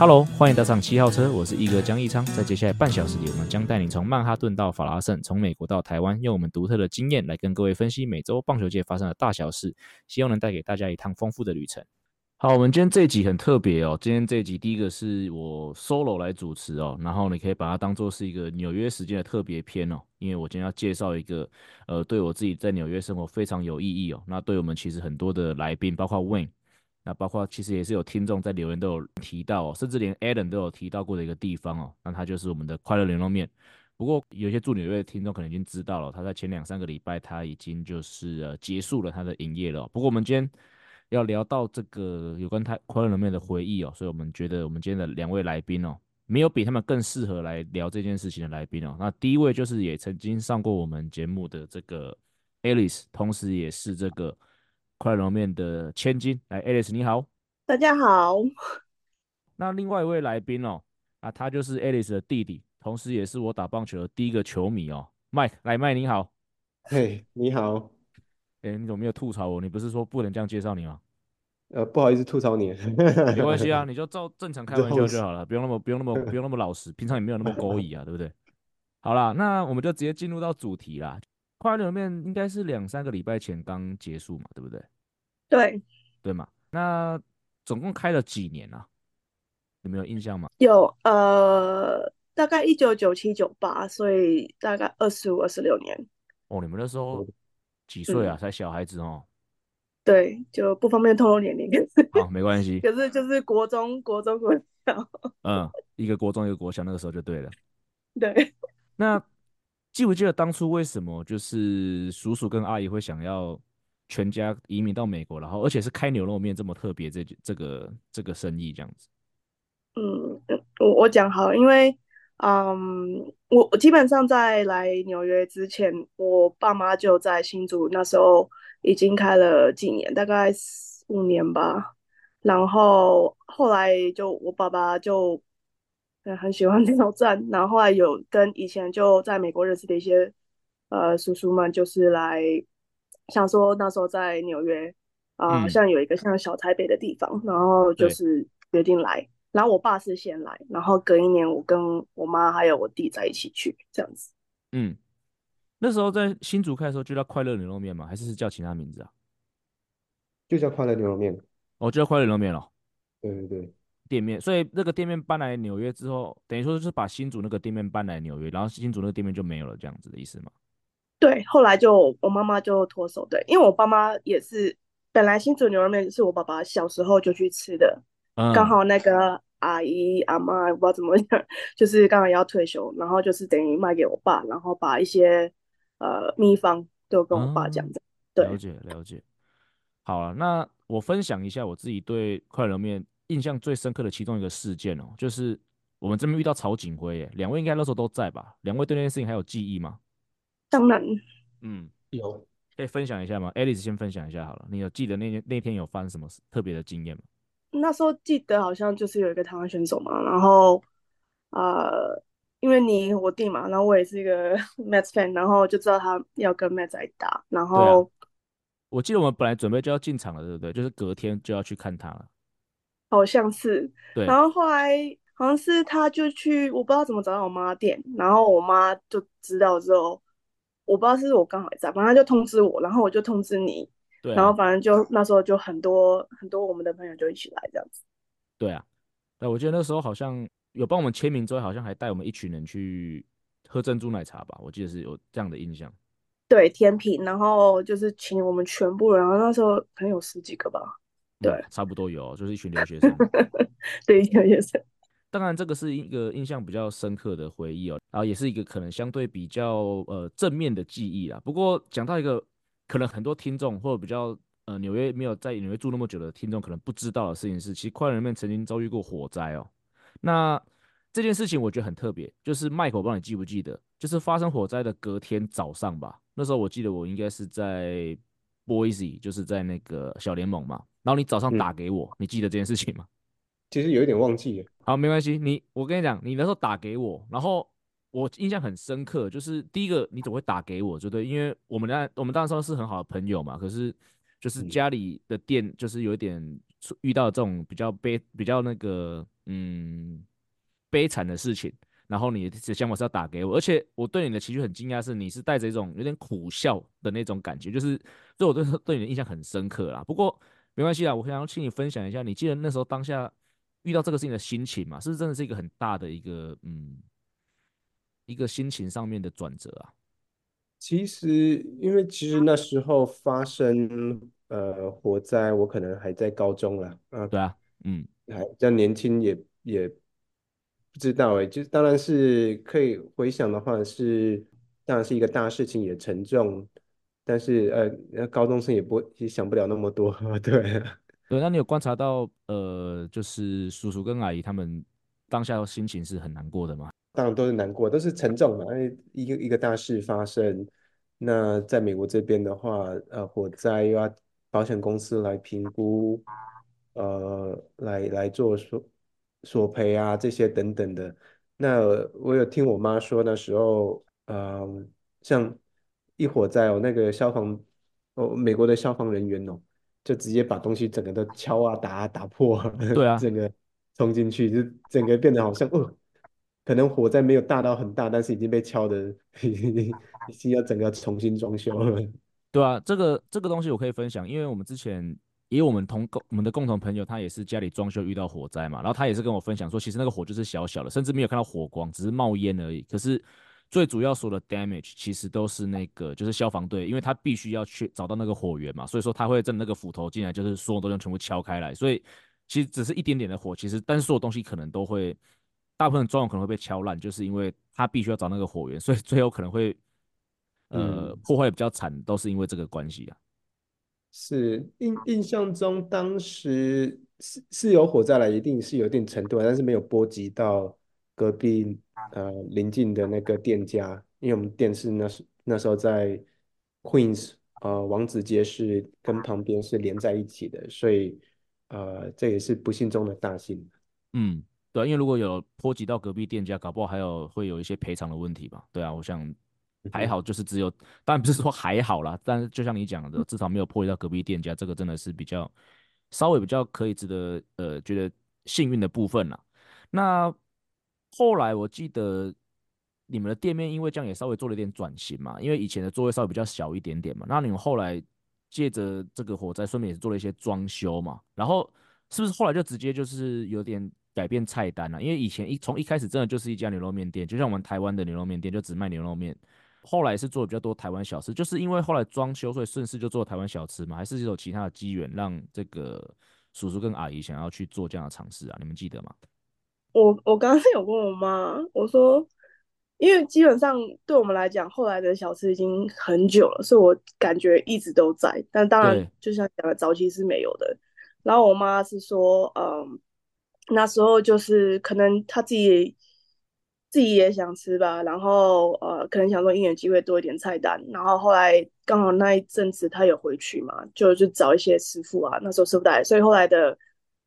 Hello，欢迎搭上七号车，我是一哥江一昌。在接下来半小时里，我们将带你从曼哈顿到法拉盛，从美国到台湾，用我们独特的经验来跟各位分析每周棒球界发生的大小事，希望能带给大家一趟丰富的旅程。好，我们今天这一集很特别哦。今天这一集第一个是我 solo 来主持哦，然后你可以把它当做是一个纽约时间的特别篇哦，因为我今天要介绍一个呃，对我自己在纽约生活非常有意义哦。那对我们其实很多的来宾，包括 Wayne。那包括其实也是有听众在留言都有提到，甚至连 Adam 都有提到过的一个地方哦。那它就是我们的快乐牛肉面。不过有些住纽约的听众可能已经知道了，他在前两三个礼拜他已经就是呃结束了他的营业了。不过我们今天要聊到这个有关他快乐牛肉面的回忆哦，所以我们觉得我们今天的两位来宾哦，没有比他们更适合来聊这件事情的来宾哦。那第一位就是也曾经上过我们节目的这个 Alice，同时也是这个。快乐牛肉面的千金，来，Alice 你好，大家好。那另外一位来宾哦，啊，他就是 Alice 的弟弟，同时也是我打棒球的第一个球迷哦，Mike，来，Mike 你好，嘿，你好，哎、欸，你怎么没有吐槽我？你不是说不能这样介绍你吗？呃，不好意思吐槽你，没关系啊，你就照正常开玩笑就好了，不用那么不用那么 不用那么老实，平常也没有那么勾引啊，对不对？好啦，那我们就直接进入到主题啦。快乐牛肉面应该是两三个礼拜前刚结束嘛，对不对？对，对嘛？那总共开了几年啊？有没有印象吗？有，呃，大概一九九七九八，所以大概二十五、二十六年。哦，你们那时候几岁啊？嗯、才小孩子哦。对，就不方便透露年龄。好，没关系。可是就是国中、国中、国小。嗯，一个国中，一个国小，那个时候就对了。对。那记不记得当初为什么就是叔叔跟阿姨会想要？全家移民到美国，然后而且是开牛肉面这么特别，这这个这个生意这样子。嗯，我我讲好，因为嗯，我我基本上在来纽约之前，我爸妈就在新竹，那时候已经开了几年，大概五年吧。然后后来就我爸爸就很喜欢 挑战，然后后来有跟以前就在美国认识的一些呃叔叔们，就是来。想说那时候在纽约啊，好、呃、像、嗯、有一个像小台北的地方，然后就是决定来。然后我爸是先来，然后隔一年我跟我妈还有我弟在一起去这样子。嗯，那时候在新竹开的时候就叫快乐牛肉面吗？还是是叫其他名字啊？就叫快乐牛肉面。哦，就叫快乐牛肉面了。对对对，店面。所以那个店面搬来纽约之后，等于说就是把新竹那个店面搬来纽约，然后新竹那个店面就没有了，这样子的意思吗？对，后来就我妈妈就脱手，对，因为我爸妈也是本来新竹牛肉面是我爸爸小时候就去吃的，嗯、刚好那个阿姨阿妈不知道怎么样，就是刚好也要退休，然后就是等于卖给我爸，然后把一些呃秘方都跟我爸讲的、嗯。对，了解了解。好了，那我分享一下我自己对快乐面印象最深刻的其中一个事件哦，就是我们这边遇到曹景辉，耶，两位应该那时候都在吧？两位对那件事情还有记忆吗？当然，嗯，有可以分享一下吗？Alice 先分享一下好了。你有记得那天那天有发生什么特别的经验吗？那时候记得好像就是有一个台湾选手嘛，然后呃，因为你我弟嘛，然后我也是一个 Mets fan，然后就知道他要跟 Mets 在打，然后、啊、我记得我们本来准备就要进场了，对不对？就是隔天就要去看他了，好像是。对，然后后来好像是他就去，我不知道怎么找到我妈店，然后我妈就知道之后。我不知道是不是我刚好在，反正就通知我，然后我就通知你，对啊、然后反正就那时候就很多很多我们的朋友就一起来这样子。对啊，对，我记得那时候好像有帮我们签名之后，好像还带我们一群人去喝珍珠奶茶吧，我记得是有这样的印象。对，甜品，然后就是请我们全部人，然后那时候可能有十几个吧。对，嗯、差不多有，就是一群留学生。对，留学生。当然，这个是一个印象比较深刻的回忆哦，然后也是一个可能相对比较呃正面的记忆啦。不过讲到一个可能很多听众或者比较呃纽约没有在纽约住那么久的听众可能不知道的事情是，其实快乐牛肉面曾经遭遇过火灾哦。那这件事情我觉得很特别，就是 Mike，我不知道你记不记得，就是发生火灾的隔天早上吧。那时候我记得我应该是在 Boise，就是在那个小联盟嘛。然后你早上打给我，嗯、你记得这件事情吗？其实有一点忘记了。好，没关系。你我跟你讲，你那时候打给我，然后我印象很深刻，就是第一个你怎么会打给我，对不对？因为我们那我们当时是很好的朋友嘛，可是就是家里的店就是有一点遇到这种比较悲、比较那个嗯悲惨的事情。然后你的想法是要打给我，而且我对你的情绪很惊讶，是你是带着一种有点苦笑的那种感觉，就是对我对对你的印象很深刻啦。不过没关系啦，我想要请你分享一下，你记得那时候当下遇到这个事情的心情嘛？是真的是一个很大的一个嗯一个心情上面的转折啊？其实因为其实那时候发生呃火灾，我可能还在高中啦。啊，对啊，嗯，还比较年轻也，也也。不知道哎，就当然是可以回想的话是，当然是一个大事情，也沉重，但是呃，高中生也不也想不了那么多，对。对，那你有观察到呃，就是叔叔跟阿姨他们当下的心情是很难过的吗？当然都是难过，都是沉重嘛，因为一个一个大事发生，那在美国这边的话，呃，火灾又要保险公司来评估，呃，来来做索。索赔啊，这些等等的。那我有听我妈说，那时候，嗯、呃，像一火灾哦，那个消防哦，美国的消防人员哦，就直接把东西整个都敲啊、打啊、打破，对啊，整个冲进去，就整个变得好像哦，可能火灾没有大到很大，但是已经被敲的，已经要整个重新装修了。对啊，这个这个东西我可以分享，因为我们之前。因为我们同共我们的共同朋友，他也是家里装修遇到火灾嘛，然后他也是跟我分享说，其实那个火就是小小的，甚至没有看到火光，只是冒烟而已。可是最主要说的 damage 其实都是那个就是消防队，因为他必须要去找到那个火源嘛，所以说他会在那个斧头进来，就是所有东西全部敲开来。所以其实只是一点点的火，其实但是所有东西可能都会，大部分装潢可能会被敲烂，就是因为他必须要找那个火源，所以最后可能会呃破坏比较惨，都是因为这个关系啊。是印印象中，当时是是有火灾来，一定是有一定程度，但是没有波及到隔壁呃邻近的那个店家，因为我们店是那时那时候在 Queens 呃王子街是跟旁边是连在一起的，所以呃这也是不幸中的大幸。嗯，对，因为如果有波及到隔壁店家，搞不好还有会有一些赔偿的问题吧？对啊，我想。还好，就是只有，当然不是说还好啦，但是就像你讲的，至少没有破坏到隔壁店家，这个真的是比较稍微比较可以值得呃觉得幸运的部分啦。那后来我记得你们的店面因为这样也稍微做了一点转型嘛，因为以前的座位稍微比较小一点点嘛，那你们后来借着这个火灾，顺便也是做了一些装修嘛，然后是不是后来就直接就是有点改变菜单了？因为以前一从一开始真的就是一家牛肉面店，就像我们台湾的牛肉面店，就只卖牛肉面。后来是做的比较多台湾小吃，就是因为后来装修，所以顺势就做台湾小吃嘛？还是有其他的机缘让这个叔叔跟阿姨想要去做这样的尝试啊？你们记得吗？我我刚刚 有问我妈，我说，因为基本上对我们来讲，后来的小吃已经很久了，所以我感觉一直都在。但当然，就像讲的，早期是没有的。然后我妈是说，嗯，那时候就是可能她自己。自己也想吃吧，然后呃，可能想说因缘机会多一点菜单，然后后来刚好那一阵子她有回去嘛，就就找一些师傅啊，那时候师傅带，所以后来的，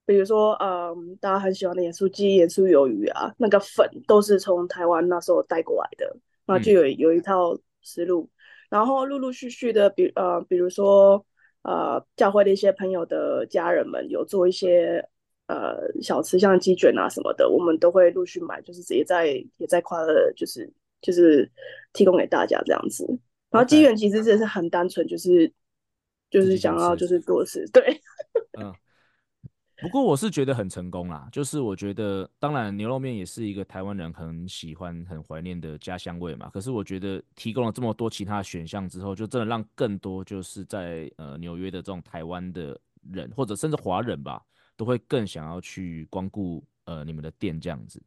比如说嗯，大家很喜欢的盐酥鸡、盐酥鱿鱼啊，那个粉都是从台湾那时候带过来的，然后就有有一套思路，嗯、然后陆陆续续的，比呃，比如说呃，教会的一些朋友的家人们有做一些。呃，小吃像鸡卷啊什么的，我们都会陆续买，就是直接在也在快乐，就是就是提供给大家这样子。然后鸡卷其实真的是很单纯，就是、就是想要就是多吃，对。嗯。不过我是觉得很成功啦，就是我觉得当然牛肉面也是一个台湾人很喜欢、很怀念的家乡味嘛。可是我觉得提供了这么多其他选项之后，就真的让更多就是在呃纽约的这种台湾的人，或者甚至华人吧。都会更想要去光顾呃你们的店这样子，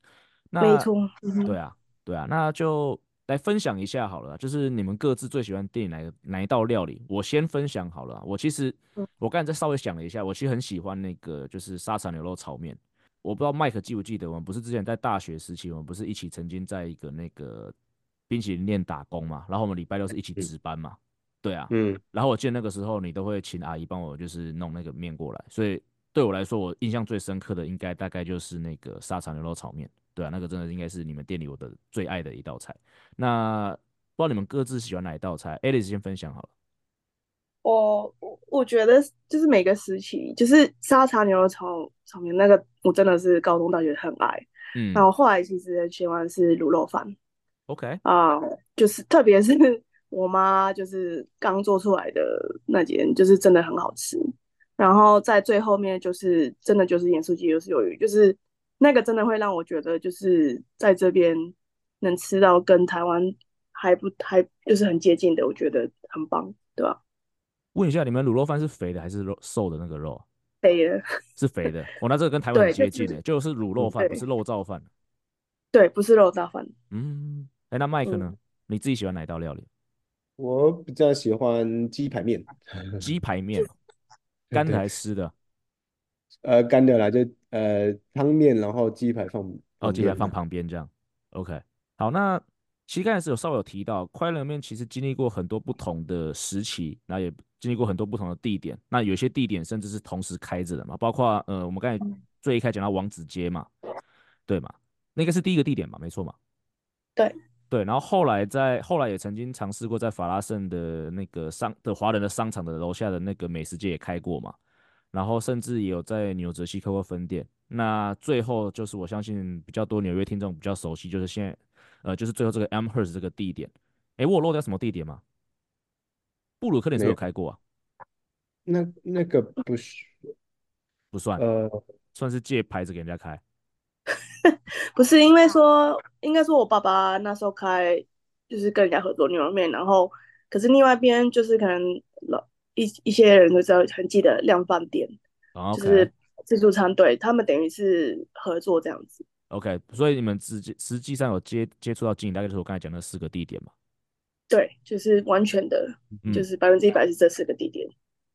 那没错，嗯，对啊，对啊，那就来分享一下好了，就是你们各自最喜欢店里哪哪一道料理？我先分享好了，我其实我刚才再稍微想了一下，我其实很喜欢那个就是沙茶牛肉炒面。我不知道麦克记不记得，我们不是之前在大学时期，我们不是一起曾经在一个那个冰淇淋店打工嘛，然后我们礼拜六是一起值班嘛。对啊，嗯，然后我记得那个时候你都会请阿姨帮我就是弄那个面过来，所以对我来说，我印象最深刻的应该大概就是那个沙茶牛肉炒面。对啊，那个真的应该是你们店里我的最爱的一道菜。那不知道你们各自喜欢哪一道菜？Alice 先分享好了。我我我觉得就是每个时期，就是沙茶牛肉炒炒面那个，我真的是高中大学很爱。嗯，然后后来其实喜欢是卤肉饭。OK 啊，就是特别是 我妈就是刚做出来的那间，就是真的很好吃。然后在最后面就是真的就是盐酥鸡，就是鱿鱼，就是。那个真的会让我觉得，就是在这边能吃到跟台湾还不还就是很接近的，我觉得很棒，对吧？问一下，你们卤肉饭是肥的还是肉瘦的那个肉？肥的，是肥的。我、哦、那这个跟台湾很接近的，就是、就是卤肉饭，不是肉燥饭。对，不是肉燥饭。嗯，哎，那麦克呢、嗯？你自己喜欢哪一道料理？我比较喜欢鸡排面。鸡排面，干的还是湿的？呃，干的啦，就呃汤面，然后鸡排放哦，鸡排放旁边这样。OK，好，那其实刚才是有稍微有提到，快乐面其实经历过很多不同的时期，那也经历过很多不同的地点，那有些地点甚至是同时开着的嘛，包括呃我们刚才最一开始讲到王子街嘛，对嘛，那个是第一个地点嘛，没错嘛。对对，然后后来在后来也曾经尝试过在法拉盛的那个商的华人的商场的楼下的那个美食街也开过嘛。然后甚至也有在纽泽西开过分店。那最后就是我相信比较多纽约听众比较熟悉，就是现在，呃，就是最后这个 Amherst 这个地点。哎，我有漏掉什么地点吗？布鲁克林是有开过啊？那那个不是不算，呃，算是借牌子给人家开。不是，因为说应该说我爸爸那时候开就是跟人家合作牛肉面，然后可是另外一边就是可能老。一一些人都知道很记得量贩店.就是自助餐，对他们等于是合作这样子。OK，所以你们直接实际上有接接触到经营，大概就是我刚才讲的四个地点嘛？对，就是完全的，嗯、就是百分之一百是这四个地点。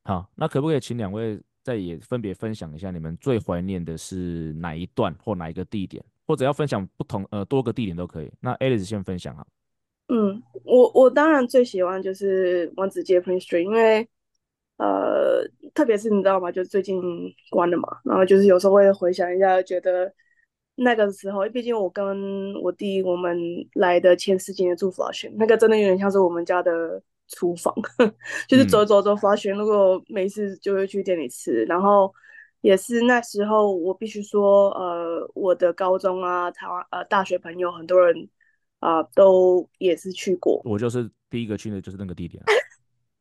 好，那可不可以请两位再也分别分享一下你们最怀念的是哪一段或哪一个地点，或者要分享不同呃多个地点都可以。那 Alice 先分享哈。嗯，我我当然最喜欢就是王子街 Prince Street，因为呃，特别是你知道吗？就最近关了嘛，然后就是有时候会回想一下，觉得那个时候，毕竟我跟我弟我们来的前十几年住 Flushing，那个真的有点像是我们家的厨房，就是走走走 Flushing，如果没事就会去店里吃，然后也是那时候我必须说，呃，我的高中啊，台湾呃大学朋友很多人啊、呃、都也是去过，我就是第一个去的就是那个地点。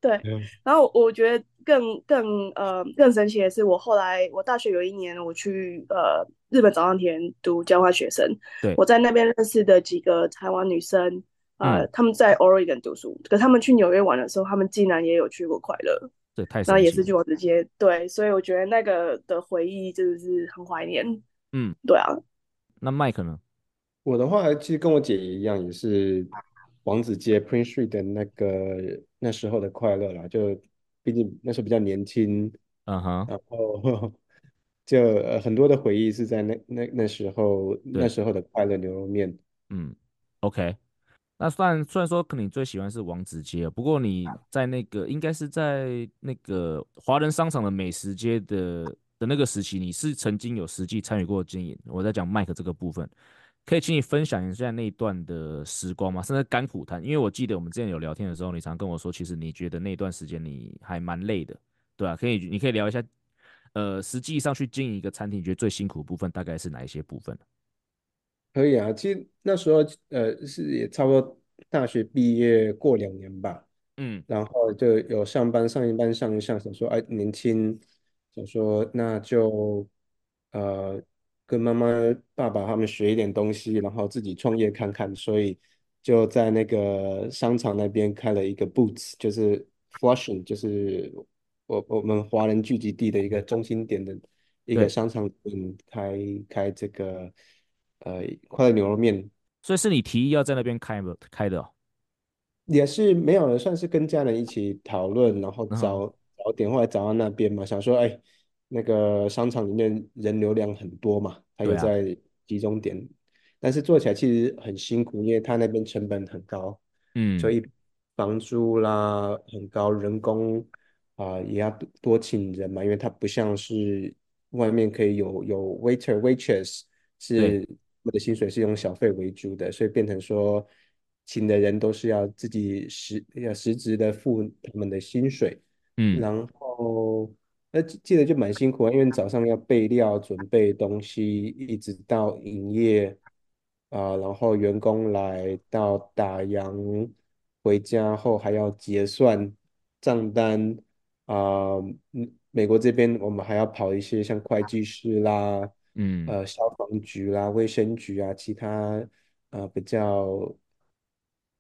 对，然后我觉得更更呃更神奇的是，我后来我大学有一年我去呃日本早稻田读交换学生，对，我在那边认识的几个台湾女生，呃，他们在 Oregon 读书，可他们去纽约玩的时候，他们竟然也有去过快乐，对，太，然后也是去我直接，对，所以我觉得那个的回忆真的是很怀念，嗯，对啊，那 Mike 呢？我的话其实跟我姐一样，也是。王子街 Prince Street 的那个那时候的快乐啦，就毕竟那时候比较年轻，嗯哼，然后就呃很多的回忆是在那那那时候那时候的快乐牛肉面。嗯，OK，那算虽然说可能你最喜欢是王子街，不过你在那个应该是在那个华人商场的美食街的的那个时期，你是曾经有实际参与过经营。我在讲 Mike 这个部分。可以请你分享一下那一段的时光吗？甚至甘苦谈，因为我记得我们之前有聊天的时候，你常跟我说，其实你觉得那段时间你还蛮累的，对啊，可以，你可以聊一下，呃，实际上去经营一个餐厅，你觉得最辛苦的部分大概是哪一些部分？可以啊，其实那时候呃是也差不多大学毕业过两年吧，嗯，然后就有上班上一班上一上，想说哎年轻，想说那就呃。跟妈妈、爸爸他们学一点东西，然后自己创业看看，所以就在那个商场那边开了一个 Boots，就是 Flushing，就是我我们华人聚集地的一个中心点的一个商场，嗯，开开这个呃快乐牛肉面。所以是你提议要在那边开的开的？哦？也是没有，算是跟家人一起讨论，然后找、嗯、找点，后来找到那边嘛，想说哎。那个商场里面人流量很多嘛，它也在集中点，啊，但是做起来其实很辛苦，因为它那边成本很高，嗯，所以房租啦很高，人工啊、呃、也要多多请人嘛，因为它不像是外面可以有有 waiter waitress 是我的薪水是用小费为主的，所以变成说请的人都是要自己实要实质的付他们的薪水，嗯，然后那记得就蛮辛苦啊，因为早上要备料、准备东西，一直到营业啊、呃，然后员工来到打烊。回家后还要结算账单啊，嗯，美国这边我们还要跑一些像会计师啦，嗯，呃，消防局啦、卫生局啊，其他呃比较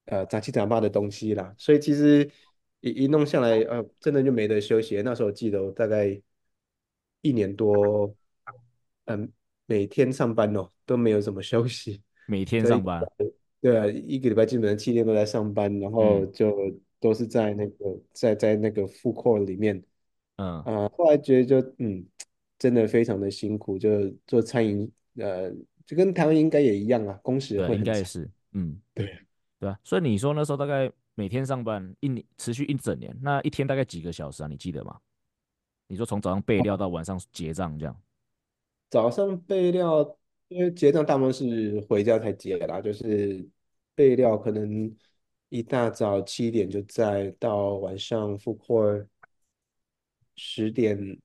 呃杂七杂八的东西啦，所以其实一一弄下来，呃，真的就没得休息。那时候我记得我大概一年多，嗯、呃，每天上班哦都没有怎么休息，每天上班。对啊，一个礼拜基本上七天都在上班，然后就都是在那个、嗯、在在那个 food court 里面，嗯。啊、呃，后来觉得就嗯，真的非常的辛苦，就做餐饮，呃，就跟台湾应该也一样啊，工时会，应该也是，嗯，对，对啊，所以你说那时候大概每天上班一年持续一整年，那一天大概几个小时啊？你记得吗？你说从早上备料到晚上结账这样？早上备料。因为结账大部分是回家才结啦，就是备料可能一大早七点就在，到晚上 food court 十点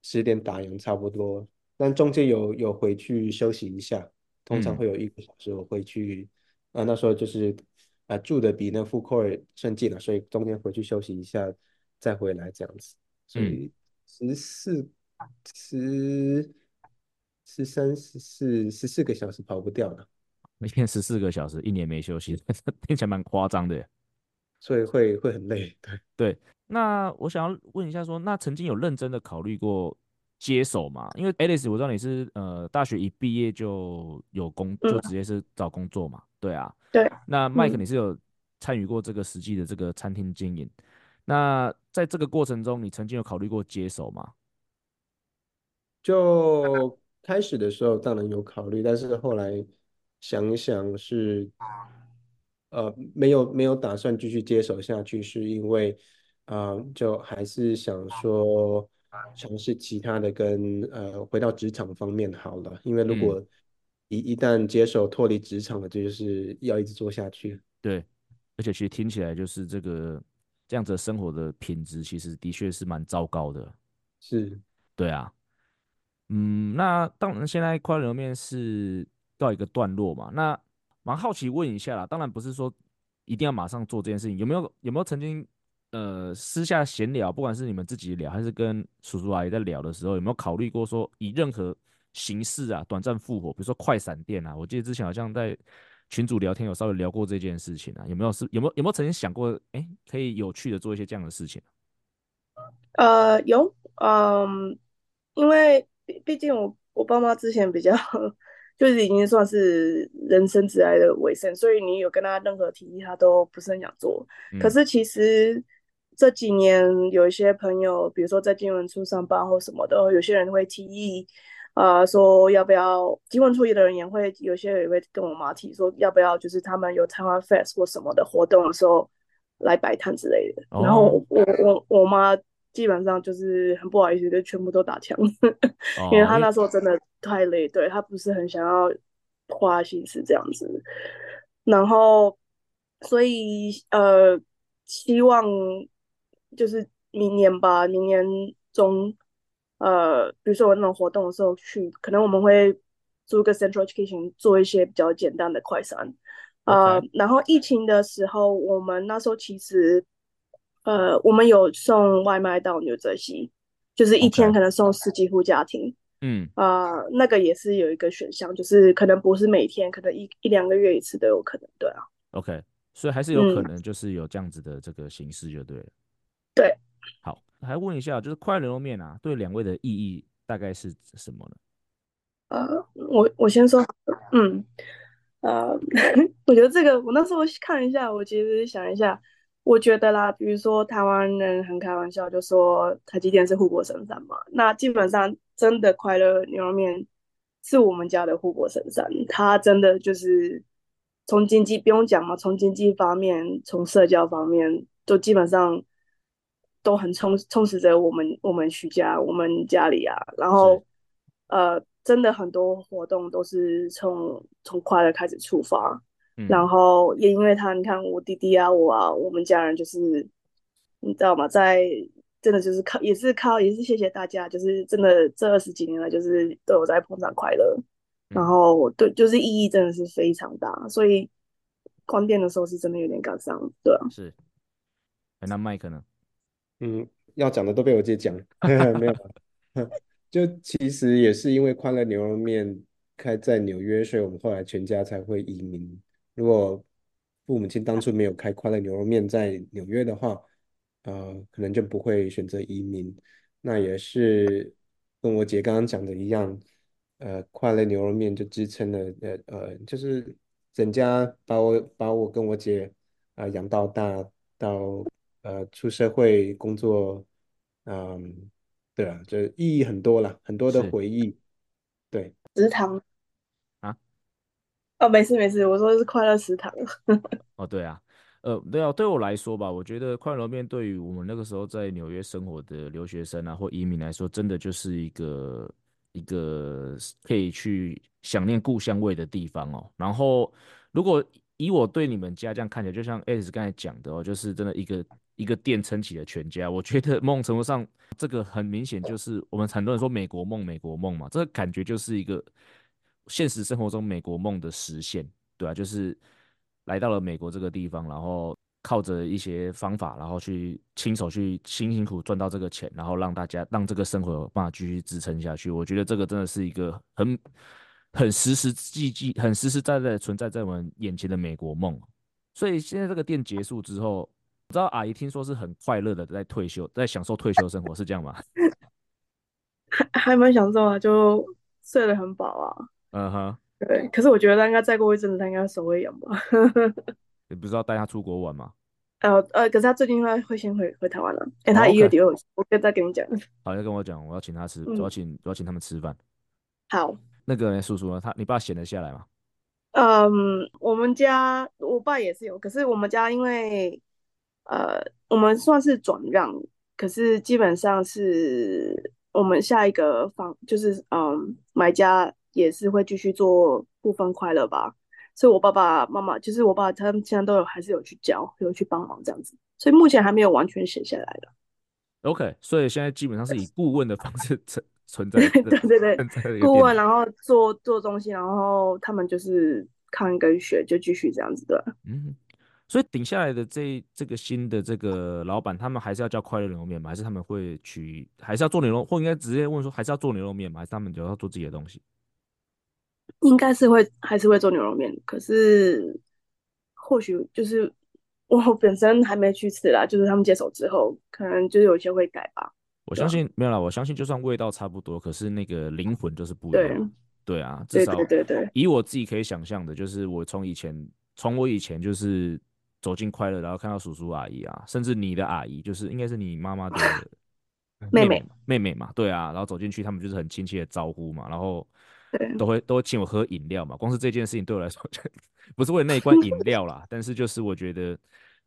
十点打烊差不多，但中间有有回去休息一下，通常会有一个小时我回去，嗯、啊那时候就是啊住的比那 food court 算近了，所以中间回去休息一下再回来这样子，所以十四十。十三、十四、十四个小时跑不掉的，每天十四个小时，一年没休息，听起来蛮夸张的，所以会会很累。对对，那我想要问一下说，说那曾经有认真的考虑过接手嘛？因为 Alice，我知道你是呃大学一毕业就有工，就直接是找工作嘛，嗯、对啊。对。那 Mike，你是有参与过这个实际的这个餐厅经营？那在这个过程中，你曾经有考虑过接手吗？就。开始的时候当然有考虑，但是后来想一想是，呃，没有没有打算继续接手下去，是因为，啊、呃，就还是想说尝试其他的跟呃回到职场方面好了，因为如果一、嗯、一旦接手脱离职场了，这就是要一直做下去。对，而且其实听起来就是这个这样子的生活的品质，其实的确是蛮糟糕的。是，对啊。嗯，那当然，现在快乐面是到一个段落嘛。那蛮好奇问一下啦，当然不是说一定要马上做这件事情，有没有有没有曾经呃私下闲聊，不管是你们自己聊，还是跟叔叔阿姨在聊的时候，有没有考虑过说以任何形式啊短暂复活，比如说快闪电啊？我记得之前好像在群组聊天有稍微聊过这件事情啊，有没有是有没有有没有曾经想过，哎、欸，可以有趣的做一些这样的事情？呃，有，嗯，因为。毕竟我我爸妈之前比较就是已经算是人生挚爱的尾声，所以你有跟他任何提议，他都不是很想做。嗯、可是其实这几年有一些朋友，比如说在金文处上班或什么的，有些人会提议，啊、呃，说要不要金文处的人也会有些人也会跟我妈提说，要不要就是他们有台湾 Fest 或什么的活动的时候来摆摊之类的。哦、然后我我我妈。基本上就是很不好意思，就全部都打枪，因为她那时候真的太累，对，她不是很想要花心思这样子。然后，所以呃，希望就是明年吧，明年中，呃，比如说我那种活动的时候去，可能我们会租个 Central Education 做一些比较简单的快餐。呃.然后疫情的时候，我们那时候其实。呃，我们有送外卖到纽泽西，就是一天可能送十几户家庭。嗯，啊，那个也是有一个选项，就是可能不是每天，可能一一两个月一次都有可能。对啊。OK，所以还是有可能就是有这样子的这个形式就对了。嗯、对。好，还问一下，就是快乐牛肉面啊，对两位的意义大概是什么呢？呃，我我先说，嗯，呃，我觉得这个我那时候看一下，我其实想一下。我觉得啦，比如说台湾人很开玩笑，就说台积电是护国神山嘛。那基本上真的快乐牛肉面是我们家的护国神山，它真的就是从经济不用讲嘛，从经济方面，从社交方面，都基本上都很充充实着我们我们徐家我们家里啊。然后呃，真的很多活动都是从从快乐开始出发，嗯、然后也因为他，你看我弟弟啊，我啊，我们家人就是你知道吗？在真的就是靠，也是靠，也是谢谢大家，就是真的这二十几年来，就是都有在捧场快乐，嗯、然后对，就是意义真的是非常大，所以关店的时候是真的有点感伤，对啊。是，那麦克呢？嗯，要讲的都被我姐讲，没有，就其实也是因为快乐牛肉面开在纽约，所以我们后来全家才会移民。如果父母亲当初没有开快乐牛肉面在纽约的话，呃，可能就不会选择移民。那也是跟我姐刚刚讲的一样，呃，快乐牛肉面就支撑了，呃呃，就是整家把我把我跟我姐啊、养到大，到呃出社会工作，嗯，对啊，就意义很多了，很多的回忆。对，食堂啊？哦，没事没事，我说的是快乐食堂。哦，对啊。呃，对啊，对我来说吧，我觉得快乐面对于我们那个时候在纽约生活的留学生啊，或移民来说，真的就是一个一个可以去想念故乡味的地方哦。然后，如果以我对你们家这样看起来，就像 Alice 刚才讲的哦，就是真的一个一个店撑起了全家。我觉得某种程度上，这个很明显就是我们很多人说美国梦，美国梦嘛，这个感觉就是一个现实生活中美国梦的实现，对啊，就是。来到了美国这个地方，然后靠着一些方法，然后去亲手去辛辛苦赚到这个钱，然后让大家让这个生活有办法继续支撑下去。我觉得这个真的是一个很很实实际际、很实实在在存在在我们眼前的美国梦。所以现在这个店结束之后，知道阿姨听说是很快乐的在退休，在享受退休生活，是这样吗？还还蛮享受啊，就睡得很饱啊。嗯哼、uh。对，可是我觉得他应该再过一阵子，他应该手会痒吧？你不知道带他出国玩吗？呃呃，可是他最近会会先回回台湾了。哎，他一月底会，我可以再跟你讲。好，要跟我讲，我要请他吃，我要请我要请他们吃饭。好，那个叔叔呢？他你爸闲得下来吗？嗯，我们家我爸也是有，可是我们家因为呃，我们算是转让，可是基本上是我们下一个房就是嗯买家。也是会继续做部分快乐吧，所以我爸爸妈妈就是我爸，他们现在都有还是有去教，有去帮忙这样子，所以目前还没有完全写下来的。OK，所以现在基本上是以顾问的方式存 存在，对对对，顾问然后做做东西，然后他们就是看跟学，就继续这样子的。嗯，所以顶下来的这这个新的这个老板，他们还是要叫快乐牛肉面吗？还是他们会取，还是要做牛肉，或应该直接问说，还是要做牛肉面吗？还是他们就要做自己的东西？应该是会还是会做牛肉面，可是或许就是我本身还没去吃啦，就是他们接手之后，可能就是有些会改吧。我相信没有啦，我相信就算味道差不多，可是那个灵魂就是不一样。对，对啊，至少对对对对，以我自己可以想象的，就是我从以前从我以前就是走进快乐，然后看到叔叔阿姨啊，甚至你的阿姨，就是应该是你妈妈的 妹妹妹妹嘛，对啊，然后走进去，他们就是很亲切的招呼嘛，然后。都会都会请我喝饮料嘛，光是这件事情对我来说，不是为了那一罐饮料啦，但是就是我觉得，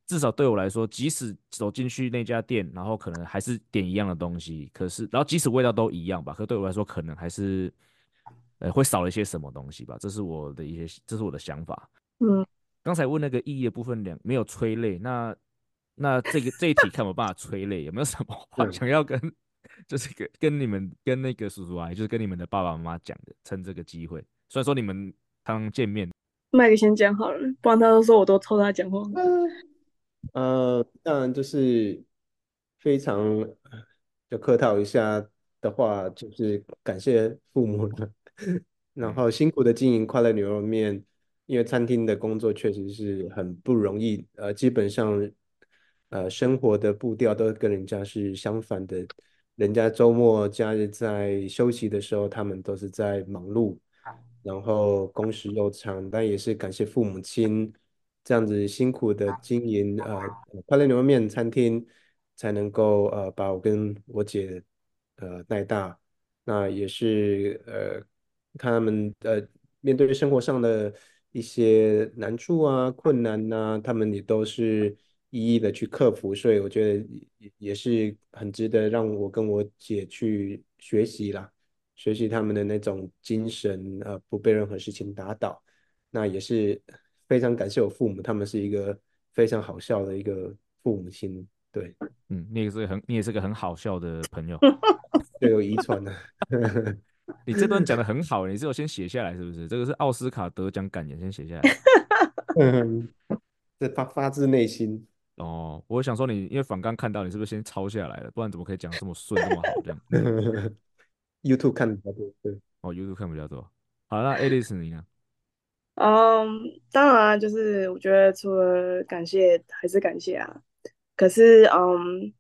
至少对我来说，即使走进去那家店，然后可能还是点一样的东西，可是然后即使味道都一样吧，可对我来说，可能还是呃会少了一些什么东西吧，这是我的一些，这是我的想法。嗯，刚才问那个意义的部分两没有催泪，那那这个这一题看有办法催泪，有没有什么话想要跟？就是跟跟你们跟那个叔叔阿姨，就是跟你们的爸爸妈妈讲的，趁这个机会。虽然说你们刚刚见面，麦克先讲好了，不然他都说我都偷他讲话。呃，当然就是非常就客套一下的话，就是感谢父母了，然后辛苦的经营快乐牛肉面，因为餐厅的工作确实是很不容易，呃，基本上呃生活的步调都跟人家是相反的。人家周末假日在休息的时候，他们都是在忙碌，然后工时又长，但也是感谢父母亲这样子辛苦的经营呃快乐牛肉面餐厅，才能够呃把我跟我姐呃带大。那也是呃他们呃面对生活上的一些难处啊、困难呐、啊，他们也都是一一的去克服，所以我觉得也也是很值得让我跟我姐去学习啦，学习他们的那种精神，呃，不被任何事情打倒。那也是非常感谢我父母，他们是一个非常好笑的一个父母亲。对，嗯，你也是很，你也是个很好笑的朋友，对，有遗传的。你这段讲的很好，你是有先写下来是不是？这个是奥斯卡得奖感言，先写下来。嗯，这发发自内心。哦，我想说你，因为反刚看到你是不是先抄下来了？不然怎么可以讲这么顺这么好这样？YouTube 看比较多，对。哦，YouTube 看比较多。好，那 Alice 你呢？嗯，当然就是我觉得除了感谢还是感谢啊。可是，嗯，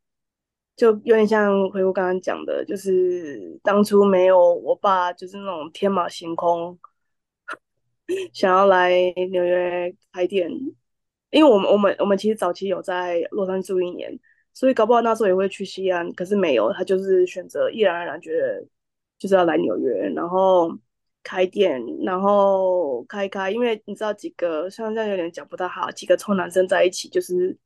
就有点像回顾刚刚讲的，就是当初没有我爸，就是那种天马行空，想要来纽约开店，因为我们我们我们其实早期有在洛杉矶住一年，所以搞不好那时候也会去西安，可是没有，他就是选择毅然而然觉得就是要来纽约，然后开店，然后开开，因为你知道几个像这样有点讲不太好，几个臭男生在一起就是。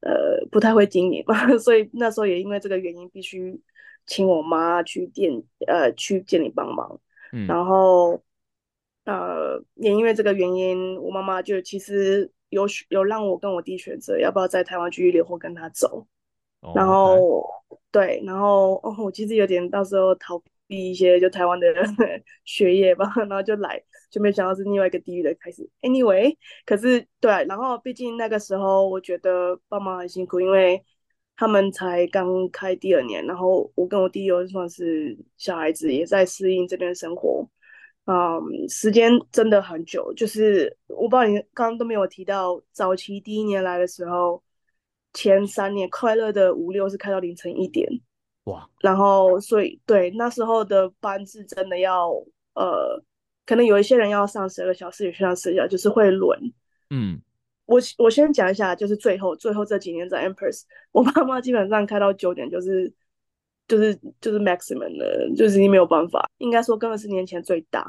呃，不太会经营嘛，所以那时候也因为这个原因，必须请我妈去店，呃，去店里帮忙。嗯，然后，呃，也因为这个原因，我妈妈就其实有有让我跟我弟选择要不要在台湾继续留或跟他走。哦，然后，okay. 对，然后哦，我其实有点到时候逃。一些就台湾的 学业吧，然后就来，就没想到是另外一个地域的开始。Anyway，可是对，然后毕竟那个时候我觉得爸妈很辛苦，因为他们才刚开第二年，然后我跟我弟又算是小孩子，也在适应这边生活。嗯，时间真的很久，就是我不知道你刚刚都没有提到，早期第一年来的时候，前三年快乐的五六是开到凌晨一点。哇，然后所以对那时候的班是真的要呃，可能有一些人要上十二个小时，有些人十小时，就是会轮。嗯，我我先讲一下，就是最后最后这几年在 Empress，我爸妈基本上开到九点，就是就是就是 maximum 的，就是已经没有办法。应该说根本是年前最大。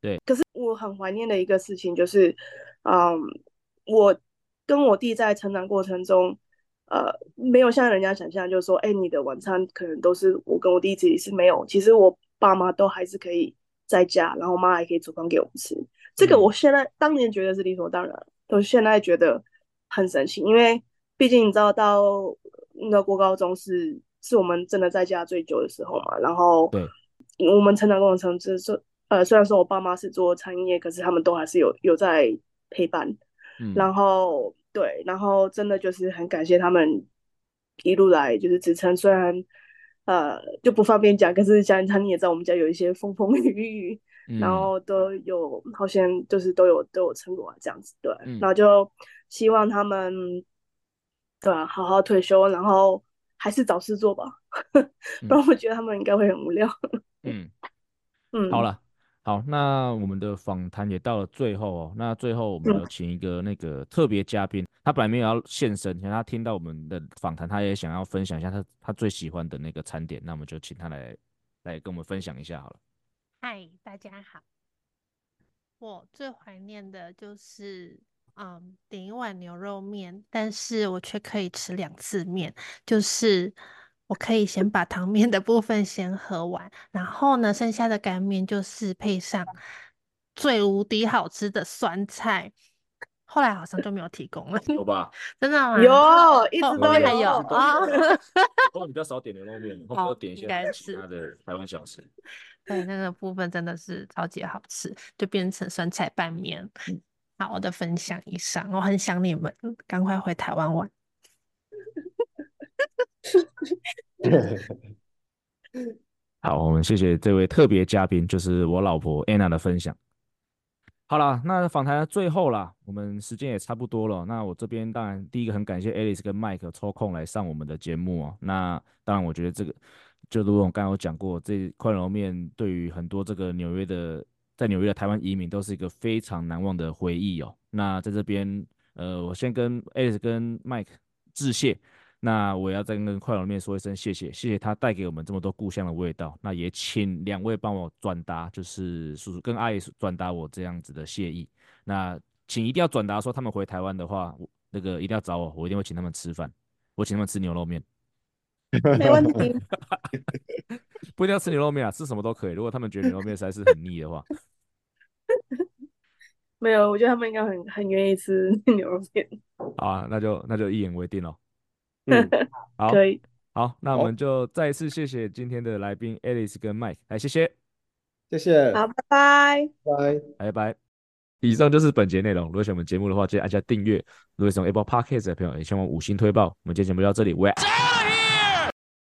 对，可是我很怀念的一个事情就是，嗯，我跟我弟在成长过程中。呃，没有像人家想象，就是说，哎，你的晚餐可能都是我跟我弟自己是没有。其实我爸妈都还是可以在家，然后我妈还可以煮饭给我们吃。这个我现在当年觉得是理所当然，都现在觉得很神奇。因为毕竟你知道，到那个国高中是是我们真的在家最久的时候嘛。然后，对，我们成长过程中是呃，虽然说我爸妈是做餐饮业，可是他们都还是有有在陪伴。嗯，然后。对，然后真的就是很感谢他们一路来就是支撑，虽然呃就不方便讲，可是像他你也知道，我们家有一些风风 雨雨，嗯、然后都有好像就是都有都有成果啊这样子，对，嗯、然后就希望他们对、啊，好好退休，然后还是找事做吧，嗯、不然我觉得他们应该会很无聊。嗯 嗯，好了。好，那我们的访谈也到了最后哦。那最后我们有请一个那个特别嘉宾，他本来没有要现身，他听到我们的访谈，他也想要分享一下他他最喜欢的那个餐点。那我们就请他来来跟我们分享一下好了。嗨，大家好。我最怀念的就是，嗯，点一碗牛肉面，但是我却可以吃两次面，就是。我可以先把汤面的部分先喝完，然后呢，剩下的干面就是配上最无敌好吃的酸菜。后来好像就没有提供了，有吧？真的吗？有，一直都还有啊。我比较少点牛肉面，我多点一些其他的台湾小吃。对，那个部分真的是超级好吃，就变成酸菜拌面。好，我的分享以上，我很想你们，赶快回台湾玩。好，我们谢谢这位特别嘉宾，就是我老婆 Anna 的分享。好了，那访谈的最后啦，我们时间也差不多了。那我这边当然第一个很感谢 Alice 跟 Mike 抽空来上我们的节目哦。那当然，我觉得这个就如我刚刚有讲过，这块牛肉面对于很多这个纽约的在纽约的台湾移民都是一个非常难忘的回忆哦。那在这边，呃，我先跟 Alice 跟 Mike 致谢。那我要再跟快龙面说一声谢谢，谢谢他带给我们这么多故乡的味道。那也请两位帮我转达，就是叔叔跟阿姨转达我这样子的谢意。那请一定要转达说，他们回台湾的话，那个一定要找我，我一定会请他们吃饭，我请他们吃牛肉面。没问题，不一定要吃牛肉面啊，吃什么都可以。如果他们觉得牛肉面实在是很腻的话，没有，我觉得他们应该很很愿意吃 牛肉面。好啊，那就那就一言为定喽。嗯，好，可以，好，那我们就再一次谢谢今天的来宾 Alice 跟 Mike，来，谢谢，谢谢，好，拜拜，拜，拜拜拜。以上就是本节内容。如果喜欢我们节目的话，记得按下订阅。如果是用 Apple Podcast 的朋友，也希望五星推爆。我们今天节目就到这里，喂。